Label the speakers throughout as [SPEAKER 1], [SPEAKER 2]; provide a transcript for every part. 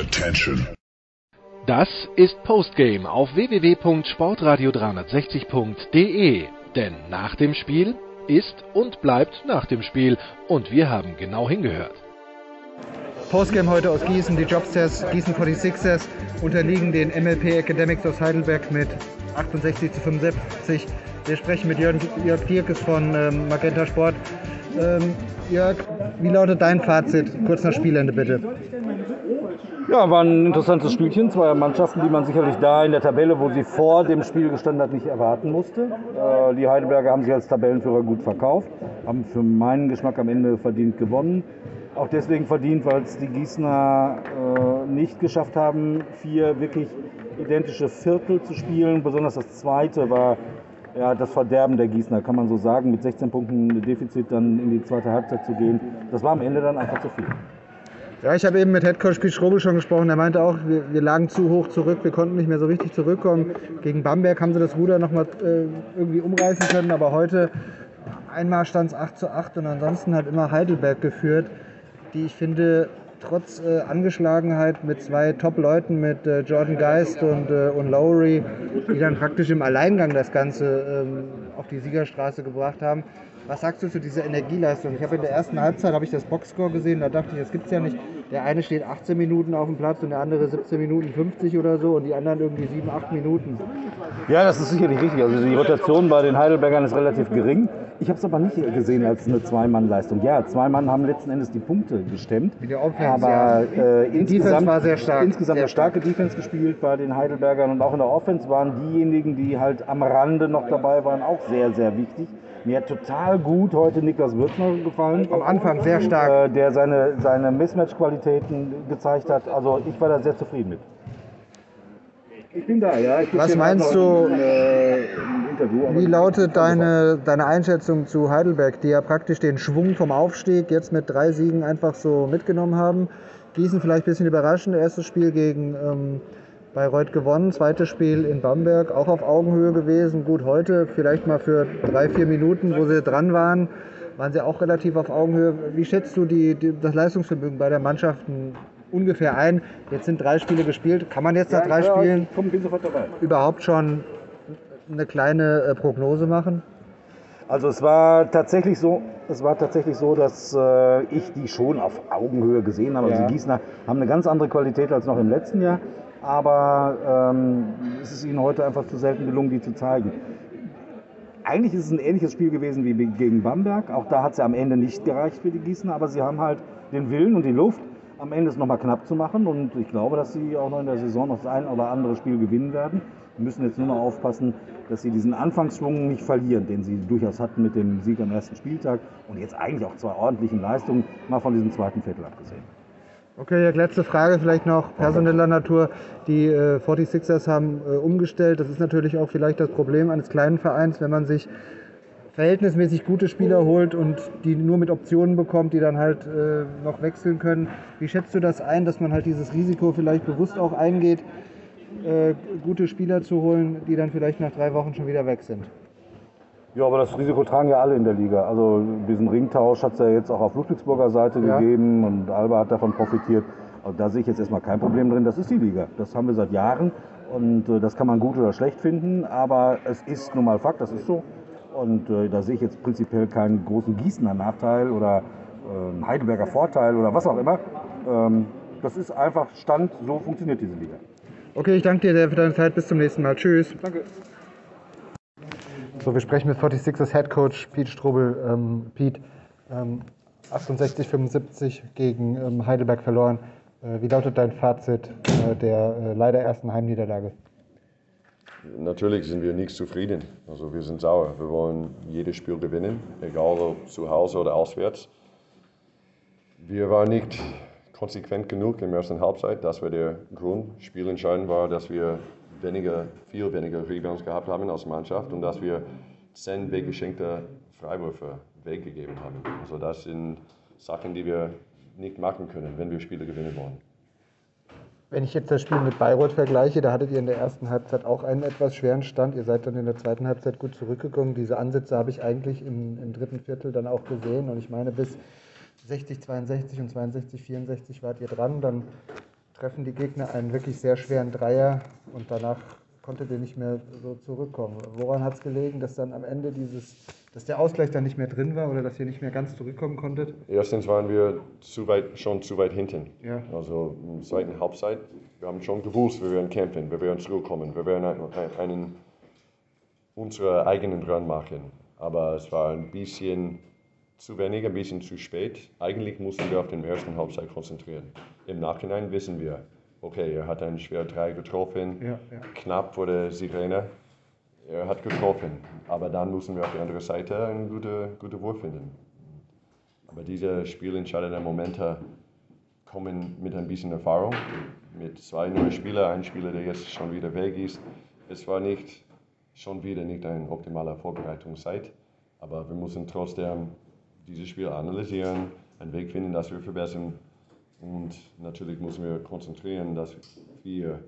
[SPEAKER 1] Attention.
[SPEAKER 2] Das ist Postgame auf www.sportradio360.de. Denn nach dem Spiel ist und bleibt nach dem Spiel. Und wir haben genau hingehört.
[SPEAKER 3] Postgame heute aus Gießen, die Jobsters, Gießen 46ers unterliegen den MLP Academics aus Heidelberg mit 68 zu 75. Wir sprechen mit Jörg, Jörg Dierkes von ähm, Magenta Sport. Ähm, Jörg, wie lautet dein Fazit kurz nach Spielende bitte?
[SPEAKER 4] Ja, war ein interessantes Spielchen. Zwei Mannschaften, die man sicherlich da in der Tabelle, wo sie vor dem Spiel gestanden hat, nicht erwarten musste. Äh, die Heidelberger haben sich als Tabellenführer gut verkauft, haben für meinen Geschmack am Ende verdient gewonnen. Auch deswegen verdient, weil es die Gießener äh, nicht geschafft haben, vier wirklich identische Viertel zu spielen. Besonders das zweite war ja, das Verderben der Gießener, kann man so sagen, mit 16 Punkten Defizit dann in die zweite Halbzeit zu gehen. Das war am Ende dann einfach zu viel.
[SPEAKER 3] Ja, ich habe eben mit Headcoach Pete Strobel schon gesprochen. Er meinte auch, wir, wir, lagen zu hoch zurück, wir konnten nicht mehr so richtig zurückkommen. Gegen Bamberg haben sie das Ruder nochmal äh, irgendwie umreißen können, aber heute einmal stand es 8 zu 8 und ansonsten hat immer Heidelberg geführt, die ich finde trotz äh, Angeschlagenheit mit zwei Top-Leuten, mit äh, Jordan Geist und, äh, und Lowry, die dann praktisch im Alleingang das Ganze ähm, auf die Siegerstraße gebracht haben. Was sagst du zu dieser Energieleistung? Ich habe in der ersten Halbzeit habe ich das Boxscore gesehen, da dachte ich, das gibt es ja nicht. Der eine steht 18 Minuten auf dem Platz und der andere 17 Minuten 50 oder so und die anderen irgendwie 7, 8 Minuten.
[SPEAKER 4] Ja, das ist sicherlich richtig. Also die Rotation bei den Heidelbergern ist relativ gering. Ich habe es aber nicht gesehen als eine Zwei-Mann-Leistung. Ja, zwei Mann haben letzten Endes die Punkte gestemmt.
[SPEAKER 3] Wie der Offense,
[SPEAKER 4] aber äh, insgesamt
[SPEAKER 3] war sehr stark.
[SPEAKER 4] Insgesamt
[SPEAKER 3] sehr
[SPEAKER 4] eine starke Defense gespielt bei den Heidelbergern und auch in der Offense waren diejenigen, die halt am Rande noch dabei waren, auch sehr, sehr wichtig. Mir hat total gut heute Niklas Würzner gefallen.
[SPEAKER 3] Am Anfang sehr stark.
[SPEAKER 4] Äh, der seine, seine Mismatch-Qualitäten gezeigt hat. Also ich war da sehr zufrieden mit.
[SPEAKER 3] Ich bin da, ja. Ich Was meinst du, ein, äh, wie lautet deine, deine Einschätzung zu Heidelberg, die ja praktisch den Schwung vom Aufstieg jetzt mit drei Siegen einfach so mitgenommen haben? Gießen vielleicht ein bisschen überraschend, erstes Spiel gegen ähm, Bayreuth gewonnen, zweites Spiel in Bamberg, auch auf Augenhöhe gewesen. Gut, heute vielleicht mal für drei, vier Minuten, wo sie dran waren, waren sie auch relativ auf Augenhöhe. Wie schätzt du die, die, das Leistungsvermögen bei der Mannschaften ungefähr ein? Jetzt sind drei Spiele gespielt. Kann man jetzt nach drei Spielen überhaupt schon eine kleine äh, Prognose machen?
[SPEAKER 4] Also es war tatsächlich so, es war tatsächlich so, dass äh, ich die schon auf Augenhöhe gesehen habe. Also ja. Also die Gießener haben eine ganz andere Qualität als noch im letzten Jahr aber ähm, es ist ihnen heute einfach zu selten gelungen, die zu zeigen. Eigentlich ist es ein ähnliches Spiel gewesen wie gegen Bamberg. Auch da hat es ja am Ende nicht gereicht für die Gießener, aber sie haben halt den Willen und die Luft, am Ende es nochmal knapp zu machen. Und ich glaube, dass sie auch noch in der Saison noch das ein oder andere Spiel gewinnen werden. Wir müssen jetzt nur noch aufpassen, dass sie diesen Anfangsschwung nicht verlieren, den sie durchaus hatten mit dem Sieg am ersten Spieltag und jetzt eigentlich auch zwei ordentlichen Leistungen, mal von diesem zweiten Viertel abgesehen.
[SPEAKER 3] Okay, letzte Frage vielleicht noch personeller Natur. Die äh, 46ers haben äh, umgestellt. Das ist natürlich auch vielleicht das Problem eines kleinen Vereins, wenn man sich verhältnismäßig gute Spieler holt und die nur mit Optionen bekommt, die dann halt äh, noch wechseln können. Wie schätzt du das ein, dass man halt dieses Risiko vielleicht bewusst auch eingeht, äh, gute Spieler zu holen, die dann vielleicht nach drei Wochen schon wieder weg sind?
[SPEAKER 4] Ja, aber das Risiko tragen ja alle in der Liga. Also diesen Ringtausch hat es ja jetzt auch auf Ludwigsburger Seite ja. gegeben und Alba hat davon profitiert. Also da sehe ich jetzt erstmal kein Problem drin. Das ist die Liga. Das haben wir seit Jahren und äh, das kann man gut oder schlecht finden, aber es ist nun mal Fakt, das ist so. Und äh, da sehe ich jetzt prinzipiell keinen großen Gießener Nachteil oder äh, Heidelberger Vorteil oder was auch immer. Ähm, das ist einfach Stand, so funktioniert diese Liga.
[SPEAKER 3] Okay, ich danke dir sehr für deine Zeit. Bis zum nächsten Mal. Tschüss.
[SPEAKER 4] Danke.
[SPEAKER 3] So, wir sprechen mit 46ers Head Coach Pete Strobel. Ähm, Pete, ähm, 68, 75 gegen ähm, Heidelberg verloren. Äh, wie lautet dein Fazit äh, der äh, leider ersten Heimniederlage?
[SPEAKER 5] Natürlich sind wir nicht zufrieden. Also wir sind sauer. Wir wollen jedes Spiel gewinnen, egal ob zu Hause oder auswärts. Wir waren nicht konsequent genug in der ersten Halbzeit. Das war der Grund. Spielentscheidend war, dass wir weniger, viel weniger Rebounds gehabt haben als Mannschaft und dass wir zehn weggeschenkte Freiwürfe weggegeben haben. Also das sind Sachen, die wir nicht machen können, wenn wir Spiele gewinnen wollen.
[SPEAKER 3] Wenn ich jetzt das Spiel mit Bayreuth vergleiche, da hattet ihr in der ersten Halbzeit auch einen etwas schweren Stand. Ihr seid dann in der zweiten Halbzeit gut zurückgekommen. Diese Ansätze habe ich eigentlich im, im dritten Viertel dann auch gesehen. Und ich meine, bis 60, 62 und 62, 64 wart ihr dran. Dann treffen die Gegner einen wirklich sehr schweren Dreier und danach konntet ihr nicht mehr so zurückkommen. Woran hat es gelegen, dass dann am Ende dieses, dass der Ausgleich dann nicht mehr drin war oder dass ihr nicht mehr ganz zurückkommen konntet?
[SPEAKER 5] Erstens waren wir zu weit, schon zu weit hinten.
[SPEAKER 3] Ja.
[SPEAKER 5] Also in der zweiten Halbzeit, wir haben schon gewusst, wir werden kämpfen, wir werden zurückkommen, wir werden einen, einen unseren eigenen Run machen. Aber es war ein bisschen zu wenig, ein bisschen zu spät. Eigentlich mussten wir auf den ersten Halbzeit konzentrieren. Im Nachhinein wissen wir, okay, er hat einen schweren Drei getroffen,
[SPEAKER 3] Ja, ja.
[SPEAKER 5] knapp vor der Sirene. Er hat getroffen, aber dann müssen wir auf die andere Seite einen guten, guten Wurf finden. Aber diese spielentscheidenden Momente kommen mit ein bisschen Erfahrung, mit zwei neuen Spielern, ein Spieler, der jetzt schon wieder weg ist. Es war nicht schon wieder nicht eine optimale Vorbereitungszeit, aber wir müssen trotzdem dieses Spiel analysieren, einen Weg finden, dass wir verbessern und natürlich müssen wir konzentrieren, dass wir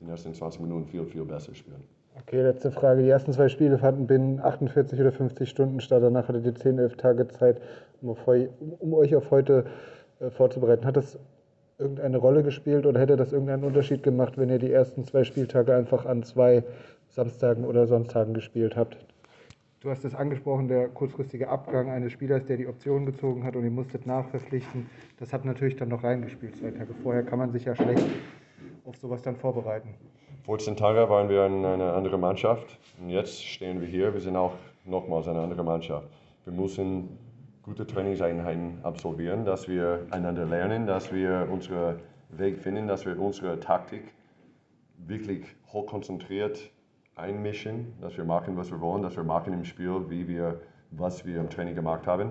[SPEAKER 5] die ersten 20 Minuten viel, viel besser spielen.
[SPEAKER 3] Okay, letzte Frage. Die ersten zwei Spiele fanden binnen 48 oder 50 Stunden statt. Danach hattet ihr 10, 11 Tage Zeit, um, euch auf heute äh, vorzubereiten. Hat das irgendeine Rolle gespielt oder hätte das irgendeinen Unterschied gemacht, wenn ihr die ersten zwei Spieltage einfach an zwei Samstagen oder Sonntagen gespielt habt? Du hast es angesprochen, der kurzfristige Abgang eines Spielers, der die Option gezogen hat und ihr musstet nachverpflichten. Das hat natürlich dann noch reingespielt. Zwei Tage vorher kann man sich ja schlecht auf sowas dann vorbereiten.
[SPEAKER 5] 14 Tage waren wir in einer anderen Mannschaft und jetzt stehen wir hier. Wir sind auch nochmals eine andere Mannschaft. Wir müssen gute Trainingseinheiten absolvieren, dass wir einander lernen, dass wir unseren Weg finden, dass wir unsere Taktik wirklich hochkonzentriert einmischen, dass wir machen, was wir wollen, dass wir machen im Spiel, wie wir, was wir im Training gemacht haben.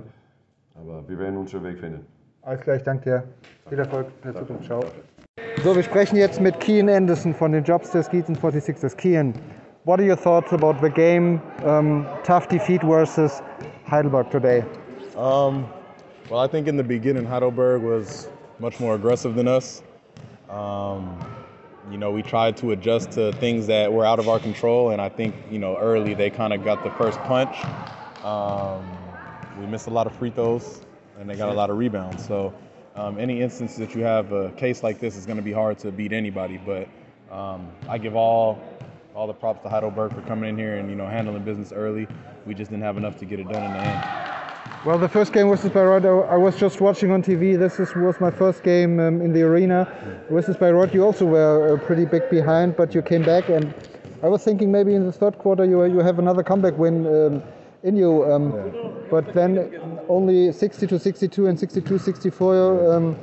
[SPEAKER 5] Aber wir werden unseren Weg finden.
[SPEAKER 3] Alles klar, ich danke dir. Viel Erfolg in der Zukunft. Ciao. So, wir sprechen jetzt mit Kian Anderson von den Jobsters Gießen 46ers. Kian, what are your thoughts about the game? Um, tough defeat versus Heidelberg today.
[SPEAKER 1] Um, well, I think in the beginning, Heidelberg was much more aggressive than us. Um, you know, we tried to adjust to things that were out of our control, and I think, you know, early they kind of got the first punch. Um, we missed a lot of free throws, and they got a lot of rebounds. So, um, any instance that you have a case like this is going to be hard to beat anybody. But um, I give all all the props to Heidelberg for coming in here and you know handling business early. We just didn't have enough to get it done in the end.
[SPEAKER 3] Well, the first game versus Bayreuth, I I was just watching on TV. This is, was my first game um, in the arena. Versus Bayreuth, you also were uh, pretty big behind, but you came back. And I was thinking maybe in the third quarter you, you have another comeback win um, in you. Um, But then only 60 to 62 and 62 64. Um,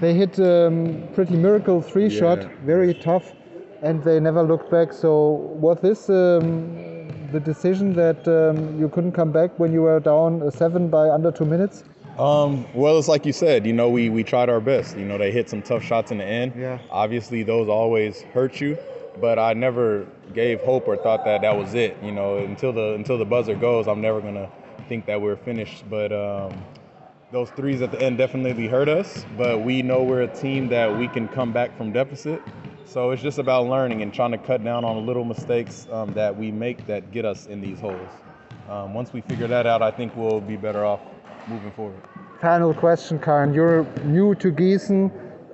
[SPEAKER 3] they hit um, pretty miracle three shot, very tough, and they never looked back. So was this um, the decision that um, you couldn't come back when you were down uh, seven by under two minutes?
[SPEAKER 1] Um, well, it's like you said, you know, we, we tried our best. You know, they hit some tough shots in the end.
[SPEAKER 3] Yeah.
[SPEAKER 1] Obviously, those always hurt you, but I never gave hope or thought that that was it. You know, until the until the buzzer goes, I'm never gonna think that we're finished. But um, those threes at the end definitely hurt us. But we know we're a team that we can come back from deficit. So it's just about learning and trying to cut down on the little mistakes um, that we make that get us in these holes. Um, once we figure that out, I think we'll be better off moving forward.
[SPEAKER 3] Final question, Karen. You're new to Gießen,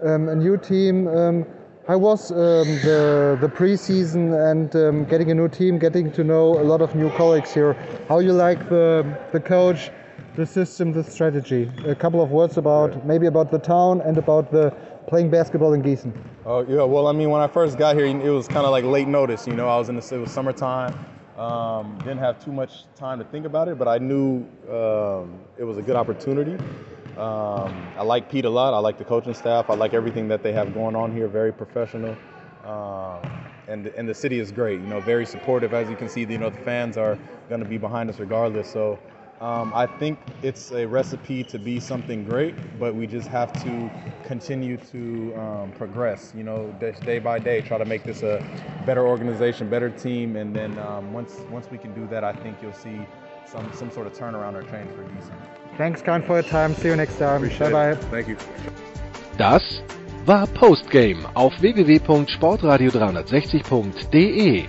[SPEAKER 3] um, a new team. Um, how was um, the the preseason and um, getting a new team, getting to know a lot of new colleagues here? How you like the the coach, the system, the strategy? A couple of words about maybe about the town and about the playing basketball in Gießen.
[SPEAKER 1] Oh yeah, well, I mean, when I first got here, it was kind of like late notice. You know, I was in the it was summertime. Um, didn't have too much time to think about it, but I knew um, it was a good opportunity. Um, I like Pete a lot. I like the coaching staff. I like everything that they have going on here. Very professional, um, and and the city is great. You know, very supportive. As you can see, you know, the fans are going to be behind us regardless. So. Um, I think it's a recipe to be something great, but we just have to continue to um, progress. You know, day, day by day, try to make this a better organization, better team, and then um, once once we can do that, I think you'll see some some sort of turnaround or change for Gießen.
[SPEAKER 3] Thanks, Karen, for your time. See you next time.
[SPEAKER 1] Appreciate
[SPEAKER 3] bye bye.
[SPEAKER 1] Thank you.
[SPEAKER 2] Das war Postgame auf www.sportradio360.de.